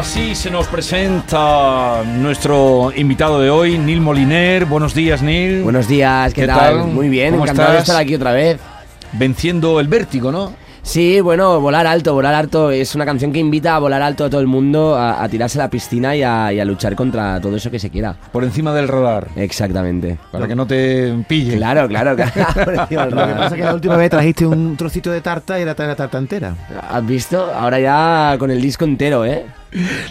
Así se nos presenta nuestro invitado de hoy, Neil Moliner. Buenos días, Neil. Buenos días, ¿qué, ¿Qué tal? tal? Muy bien, ¿Cómo encantado de estás? estar aquí otra vez. Venciendo el vértigo, ¿no? Sí, bueno, volar alto, volar alto es una canción que invita a volar alto a todo el mundo, a, a tirarse a la piscina y a, y a luchar contra todo eso que se quiera. Por encima del radar. Exactamente. Para que no te pille. Claro, claro, claro. Por encima del Lo que pasa es que la última vez trajiste un trocito de tarta y era la tarta entera. ¿Has visto? Ahora ya con el disco entero, ¿eh?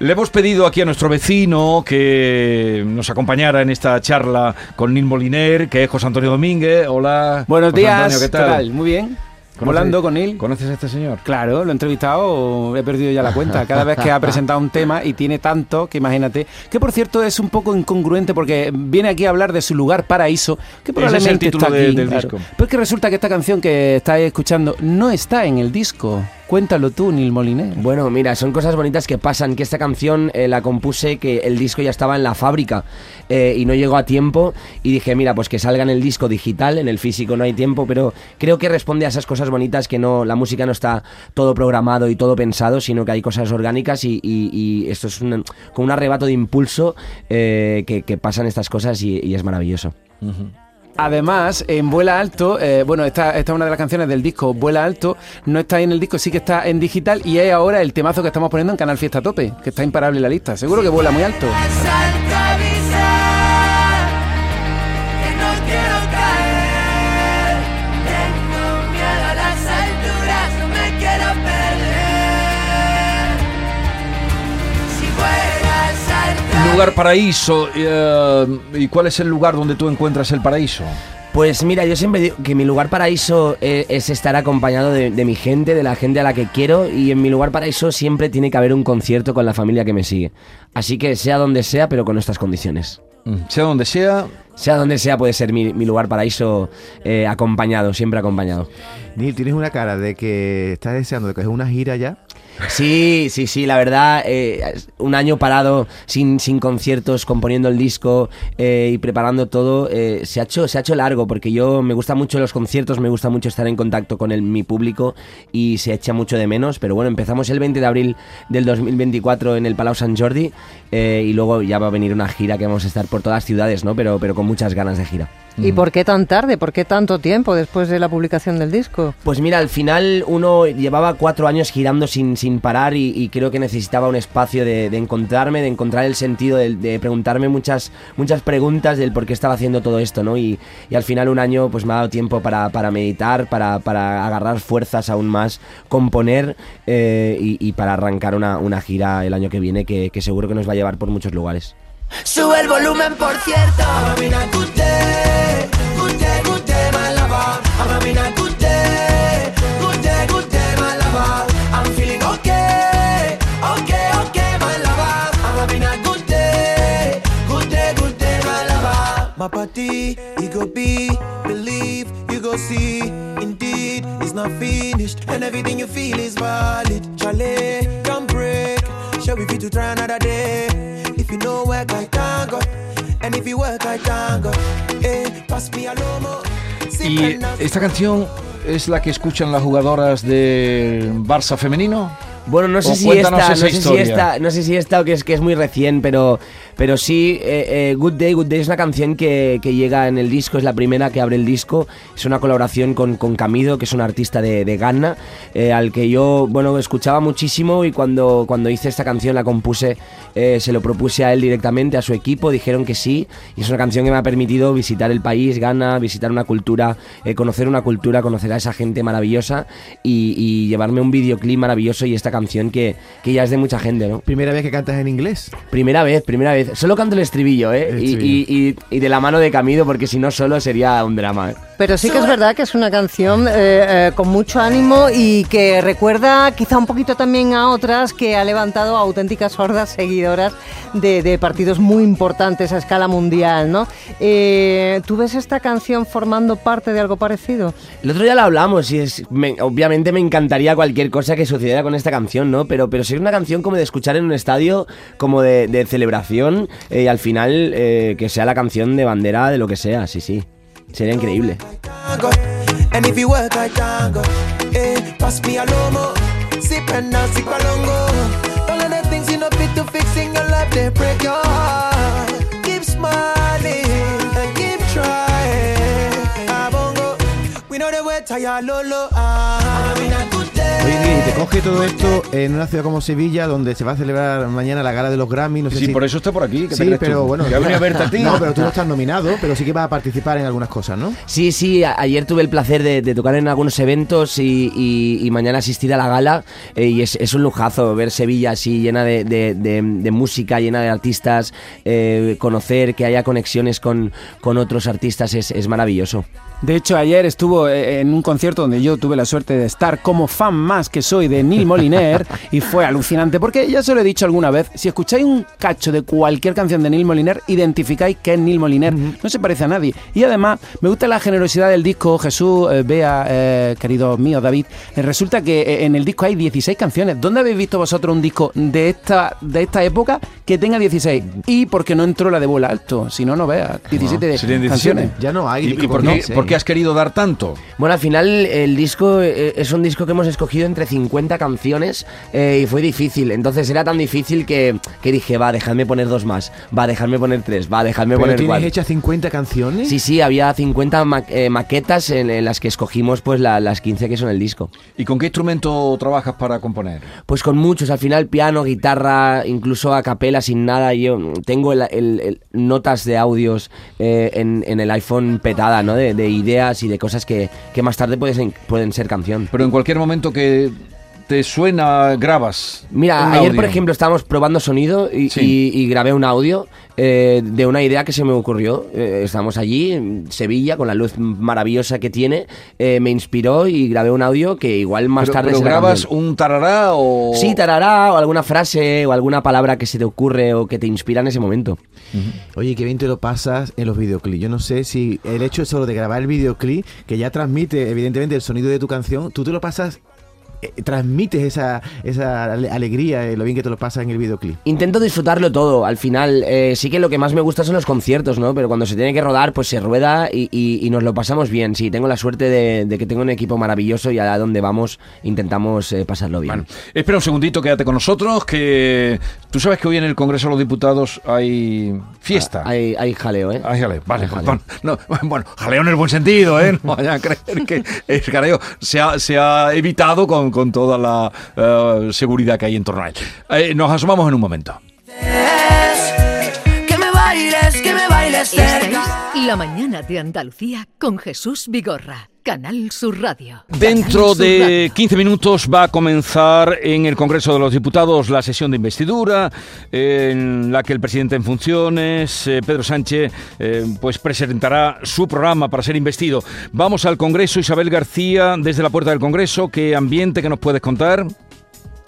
Le hemos pedido aquí a nuestro vecino que nos acompañara en esta charla con Neil Moliner, que es José Antonio Domínguez. Hola. Buenos José días, Antonio, ¿qué tal? Muy bien. ¿Conoces- Volando con él. ¿Conoces a este señor? Claro, lo he entrevistado, he perdido ya la cuenta. Cada vez que ha presentado un tema y tiene tanto que imagínate. Que por cierto es un poco incongruente porque viene aquí a hablar de su lugar paraíso, que probablemente título está de- aquí. del claro. disco. Pero es que resulta que esta canción que estáis escuchando no está en el disco. Cuéntalo tú, Neil Moliner. Bueno, mira, son cosas bonitas que pasan, que esta canción eh, la compuse, que el disco ya estaba en la fábrica eh, y no llegó a tiempo y dije, mira, pues que salga en el disco digital, en el físico no hay tiempo, pero creo que responde a esas cosas bonitas que no, la música no está todo programado y todo pensado, sino que hay cosas orgánicas y, y- y esto es un, como un arrebato de impulso eh, que, que pasan estas cosas y, y es maravilloso. Además, en Vuela Alto, eh, bueno, esta, esta es una de las canciones del disco Vuela Alto, no está ahí en el disco, sí que está en digital y es ahora el temazo que estamos poniendo en Canal Fiesta Tope, que está imparable en la lista. Seguro que vuela muy alto. Lugar paraíso. eh, ¿Y cuál es el lugar donde tú encuentras el paraíso? Pues mira, yo siempre digo que mi lugar paraíso eh, es, estar acompañado de, de mi gente, de la gente a la que quiero y en mi lugar paraíso siempre tiene que haber un concierto con la familia que me sigue. Así que sea donde sea, pero con estas condiciones. Mm, Sea donde sea, Sea donde sea puede ser mi, mi lugar paraíso eh, acompañado, siempre acompañado. Neil, tienes una cara de que estás deseando de coger una gira ya. Sí, sí, sí, la verdad, eh, un año parado sin, sin conciertos, componiendo el disco eh, y preparando todo, eh, se, ha hecho, se ha hecho largo porque yo me gustan mucho los conciertos, me gusta mucho estar en contacto con el, mi público y se echa mucho de menos, pero bueno, empezamos el 20 de abril del 2024 en el Palau Sant Jordi y luego ya va a venir una gira que vamos a estar por todas las ciudades, ¿no? Pero, pero con muchas ganas de gira. ¿Y por qué tan tarde? ¿Por qué tanto tiempo después de la publicación del disco? Pues mira, al final uno llevaba cuatro años girando sin, sin parar y, y creo que necesitaba un espacio de, de encontrarme, de encontrar el sentido, de, de preguntarme muchas, muchas preguntas del por qué estaba haciendo todo esto, ¿no? Y, y al final un año pues me ha dado tiempo para, para meditar, para, para agarrar fuerzas aún más, componer eh, y, y para arrancar una, una gira el año que viene que, que seguro que nos va a llevar por muchos lugares. Sube el volumen, por cierto. My party, it go be, believe, you go see. Indeed, it's not finished, and everything you feel is valid. Chalet, don't break. Shall we fit to try another day? If you know work, I go. And if you work, I can't go. Hey, pass me a lomo. Y esta canción es la que escuchan las jugadoras del Barça femenino. Bueno, no sé si esta, no sé si esta, no sé si esta o que es que es muy recién, pero, pero sí, eh, eh, Good Day, Good Day es una canción que, que llega en el disco, es la primera que abre el disco, es una colaboración con, con Camido, que es un artista de, de Ghana, eh, al que yo, bueno, escuchaba muchísimo y cuando, cuando hice esta canción la compuse, se lo propuse a él directamente, a su equipo, dijeron que sí, y es una canción que me ha permitido visitar el país, Ghana, visitar una cultura, conocer una cultura, conocer a esa gente maravillosa y, y llevarme un videoclip maravilloso y esta canción que, que ya es de mucha gente, ¿no? Primera vez que cantas en inglés. Primera vez, primera vez. Solo canto el estribillo, ¿eh? El Y, estribillo. y- y- y de la mano de Camido, porque si no solo sería un drama. ¿eh? Pero sí que es verdad que es una canción eh, eh, con mucho ánimo y que recuerda quizá un poquito también a otras que ha levantado a auténticas hordas seguidoras de, de partidos muy importantes a escala mundial, ¿no? Eh, ¿Tú ves esta canción formando parte de algo parecido? El otro día lo hablamos y es, me- obviamente me encantaría cualquier cosa que sucediera con esta canción, ¿no? Pero, pero si es una canción como de escuchar en un estadio, como de, de celebración y al final que sea la canción de bandera de lo que sea, sí, sí. Sería increíble. can't go. And if you work, I can't go. Eh, pass me a lomo. Sip and now sip a longo. All of the things you know fit to fix in your life, they break your heart. Keep smiling and keep trying. Ah, bongo. We know the way tired, lolo. Ah, Oye, Ingrid, y te coge todo esto en una ciudad como Sevilla, donde se va a celebrar mañana la gala de los Grammy. No sé Sí, si... por eso está por aquí. ¿qué te Sí, pero tú? bueno. Que ha venido a verte a ti. No, pero tú no estás nominado, pero sí que vas a participar en algunas cosas, ¿no? Sí, sí, ayer tuve el placer de, de tocar en algunos eventos y, y- y mañana asistir a la gala eh, y es, es un lujazo ver Sevilla así llena de, de- de- de música, llena de artistas, eh, conocer que haya conexiones con, con otros artistas es, es maravilloso. De hecho, ayer estuvo eh, en un concierto donde yo tuve la suerte de estar como fan más que soy de Neil Moliner y fue alucinante porque ya se lo he dicho alguna vez, si escucháis un cacho de cualquier canción de Neil Moliner, identificáis que es Neil Moliner, no se parece a nadie. Y además, me gusta la generosidad del disco, Jesús, eh, Bea, eh, querido mío, David, eh, resulta que eh, en el disco hay 16 canciones. ¿Dónde habéis visto vosotros un disco de esta, de esta época que tenga 16? Y porque no entró la de vuela alto, si no, no veas, 17 de serían 17. canciones. Ya no hay. ¿Y, y por, qué, 16. por qué has querido dar tanto? Bueno, al final el disco eh, es un disco que hemos escogido entre 50 canciones eh, y fue difícil. Entonces era tan difícil que, que dije, va, dejadme poner dos más, va, dejadme poner tres, va, dejadme ¿Pero poner tienes cuatro. hechas 50 canciones? Sí, sí, había 50 ma- eh, maquetas en, en las que escogimos pues la- las 15 que son el disco. ¿Y con qué instrumento trabajas para componer? Pues con muchos, al final piano, guitarra, incluso a capela, sin nada. Yo tengo el- el- el- notas de audios eh, en, en el iPhone petada, ¿no? De, de ideas y de cosas que, que más tarde pueden, pueden ser canción. Pero en cualquier momento que te suena, grabas. Mira, ayer audio. por ejemplo estábamos probando sonido y, Sí. y- y grabé un audio eh, de una idea que se me ocurrió. Eh, estábamos allí, en Sevilla, con la luz maravillosa que tiene. eh, me inspiró y grabé un audio que igual más Pero, tarde pero grabas un tarará o. Sí, tarará, o alguna frase, o alguna palabra que se te ocurre o que te inspira en ese momento. Oye, qué bien te lo pasas en los videoclips. Yo no sé si el hecho solo de grabar el videoclip, que ya transmite evidentemente el sonido de tu canción, tú te lo pasas, transmites esa, esa ale- alegría, eh, lo bien que te lo pasas en el videoclip. Intento disfrutarlo todo. Al final, eh, sí que lo que más me gusta son los conciertos, ¿no? Pero cuando se tiene que rodar, pues se rueda y, y- y nos lo pasamos bien. Sí, tengo la suerte de, de que tengo un equipo maravilloso y a donde vamos intentamos eh, pasarlo bien. Bueno, espera un segundito, quédate con nosotros, que tú sabes que hoy en el Congreso de los Diputados hay fiesta. Ah, Hay, hay jaleo, ¿eh? Hay jaleo, vale, Hay jaleo. perdón. No, bueno, jaleo en el buen sentido, ¿eh? No vayan a creer que es jaleo. Se ha, se ha evitado con, con toda la eh, seguridad que hay en torno a él. Eh, nos asomamos en un momento. Esta cerca. es La Mañana de Andalucía con Jesús Vigorra, Canal Sur Radio. Dentro Sur de Radio. 15 minutos va a comenzar en el Congreso de los Diputados la sesión de investidura, en la que el presidente en funciones, eh, Pedro Sánchez, eh, pues presentará su programa para ser investido. Vamos al Congreso, Isabel García, desde la puerta del Congreso. ¿Qué ambiente que nos puedes contar?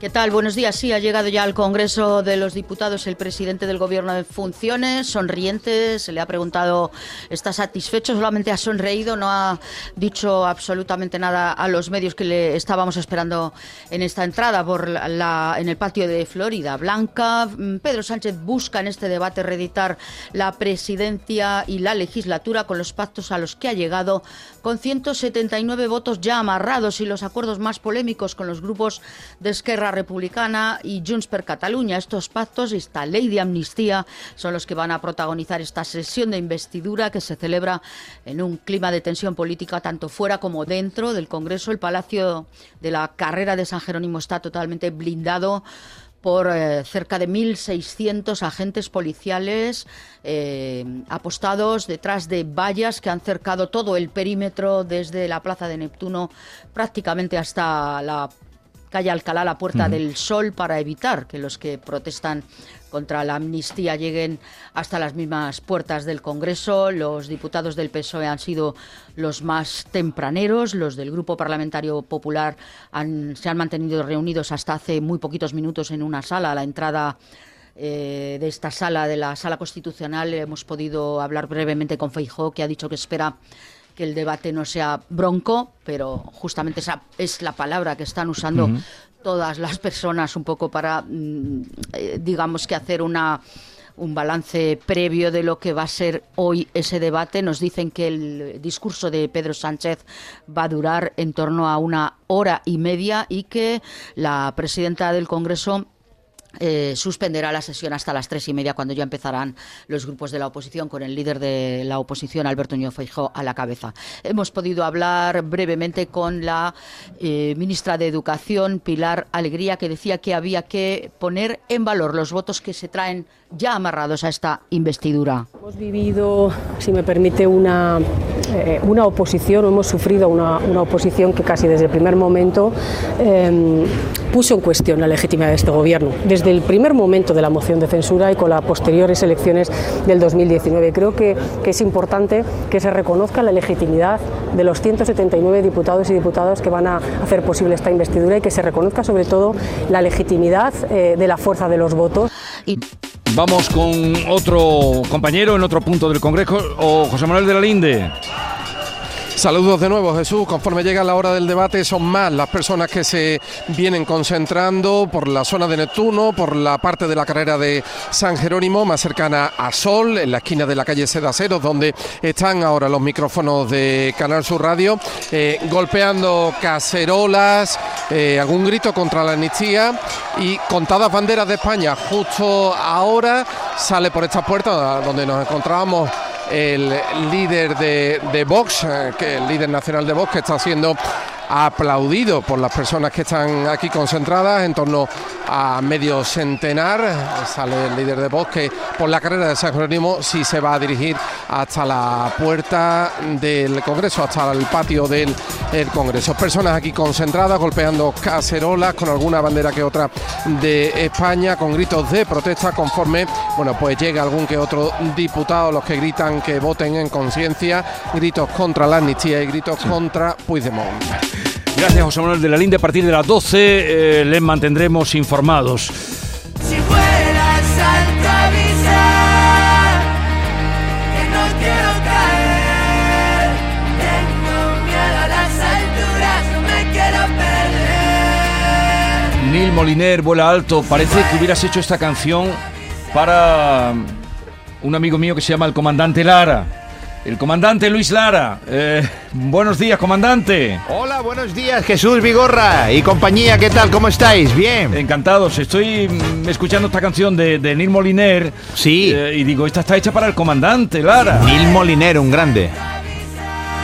¿Qué tal? Buenos días. Sí, ha llegado ya al Congreso de los Diputados el presidente del Gobierno de funciones, sonriente. Se le ha preguntado, ¿está satisfecho? Solamente ha sonreído, no ha dicho absolutamente nada a los medios que le estábamos esperando en esta entrada por en el patio de Florida Blanca. Mm, Pedro Sánchez busca en este debate reeditar la presidencia y la legislatura con los pactos a los que ha llegado, con 179 votos ya amarrados y los acuerdos más polémicos con los grupos de Esquerra Republicana y Junts per Catalunya. Estos pactos y esta ley de amnistía son los que van a protagonizar esta sesión de investidura que se celebra en un clima de tensión política tanto fuera como dentro del Congreso. El Palacio de la Carrera de San Jerónimo está totalmente blindado por eh, cerca de 1.600 agentes policiales eh, apostados detrás de vallas que han cercado todo el perímetro desde la Plaza de Neptuno prácticamente hasta la calle Alcalá la Puerta del Sol para evitar que los que protestan contra la amnistía lleguen hasta las mismas puertas del Congreso. Los diputados del PSOE han sido los más tempraneros, los del Grupo Parlamentario Popular han- se han mantenido reunidos hasta hace muy poquitos minutos en una sala. A la entrada eh, de esta sala, de la sala constitucional, hemos podido hablar brevemente con Feijó, que ha dicho que espera que el debate no sea bronco, pero justamente esa es la palabra que están usando todas las personas un poco para, mm, eh, digamos que hacer una un balance previo de lo que va a ser hoy ese debate. Nos dicen que el discurso de Pedro Sánchez va a durar en torno a una hora y media y que la presidenta del Congreso eh, suspenderá la sesión hasta las tres y media cuando ya empezarán los grupos de la oposición con el líder de la oposición Alberto Núñez Feijóo a la cabeza. Hemos podido hablar brevemente con la eh, ministra de Educación Pilar Alegría que decía que había que poner en valor los votos que se traen ya amarrados a esta investidura. Hemos vivido, si me permite, una, eh, una oposición, o hemos sufrido una, una oposición que casi desde el primer momento eh, puso en cuestión la legitimidad de este gobierno. Desde el primer momento de la moción de censura y con las posteriores elecciones del 2019. Creo que, que es importante que se reconozca la legitimidad de los 179 diputados y diputadas que van a hacer posible esta investidura y que se reconozca sobre todo la legitimidad eh, de la fuerza de los votos. Y Vamos con otro compañero en otro punto del Congreso, o José Manuel de la Linde. Saludos de nuevo, Jesús. Conforme llega la hora del debate, son más las personas que se vienen concentrando por la zona de Neptuno, por la parte de la carrera de San Jerónimo, más cercana a Sol, en la esquina de la calle Sedaceros, donde están ahora los micrófonos de Canal Sur Radio, eh, golpeando cacerolas, eh, algún grito contra la amnistía y contadas banderas de España. Justo ahora sale por esta puerta donde nos encontrábamos el líder de, de Vox, eh, que el líder nacional de Vox, que está siendo aplaudido por las personas que están aquí concentradas, en torno a medio centenar. Sale el líder de Vox que por la carrera de San Jerónimo sí se va a dirigir hasta la puerta del Congreso, hasta el patio del el Congreso. Personas aquí concentradas, golpeando cacerolas con alguna bandera que otra de España, con gritos de protesta conforme, bueno, pues llega algún que otro diputado, los que gritan que voten en conciencia, gritos contra la amnistía y gritos contra Puigdemont. Gracias, José Manuel de la Linde. A partir de las 12 eh, les mantendremos informados. Si fueras a avisar que no quiero caer, tengo miedo a las alturas, no me quiero perder. Neil Moliner, vuela alto. Parece que hubieras hecho esta canción para un amigo mío que se llama el comandante Lara. El comandante Luis Lara. Eh, buenos días, comandante. Hola, buenos días, Jesús Vigorra y compañía, ¿qué tal? ¿Cómo estáis? Bien. Encantados. Estoy mm, escuchando esta canción de, de Neil Moliner. Sí. eh, y digo, esta está hecha para el comandante Lara. Neil Molinero, un grande.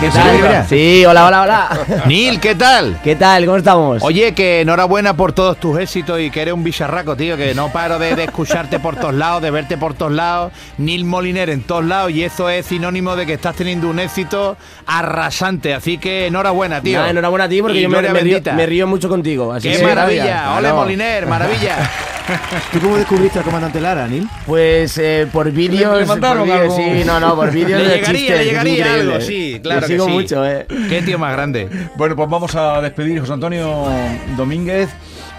¿Qué Sí, tal? mira. Sí, hola, hola, hola. Neil, ¿qué tal? ¿Qué tal? ¿Cómo estamos? Oye, que enhorabuena por todos tus éxitos y que eres un bicharraco, tío, que no paro de, de escucharte por todos lados, de verte por todos lados. Neil Moliner en todos lados y eso es sinónimo de que estás teniendo un éxito arrasante. Así que enhorabuena, tío. Enhorabuena a ti porque Y yo me, río, bendita. me río mucho contigo. Así ¡Qué maravilla! ¡Ole. Moliner! ¡Maravilla! ¿Tú cómo descubriste al comandante Lara, Neil? Pues eh, por vídeos. le mandaron por vídeos, algo? Sí, no, no, por vídeos. Le de llegaría, chistes, le llegaría increíble. algo, sí, claro Le que sigo sí. mucho, eh. ¡Qué tío más grande! Bueno, pues vamos a despedir José Antonio Domínguez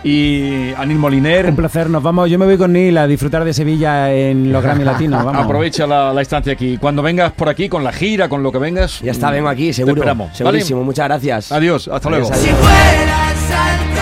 y a Neil Moliner. Un placer, nos vamos. Yo me voy con Neil a disfrutar de Sevilla en los Grammy Latinos. Vamos. Aprovecha la, la estancia aquí. Cuando vengas por aquí, con la gira, con lo que vengas. Ya está, mm, vengo aquí, te seguro. esperamos, ¿vale? Segurísimo, muchas gracias. Adiós, hasta luego. Adiós, Si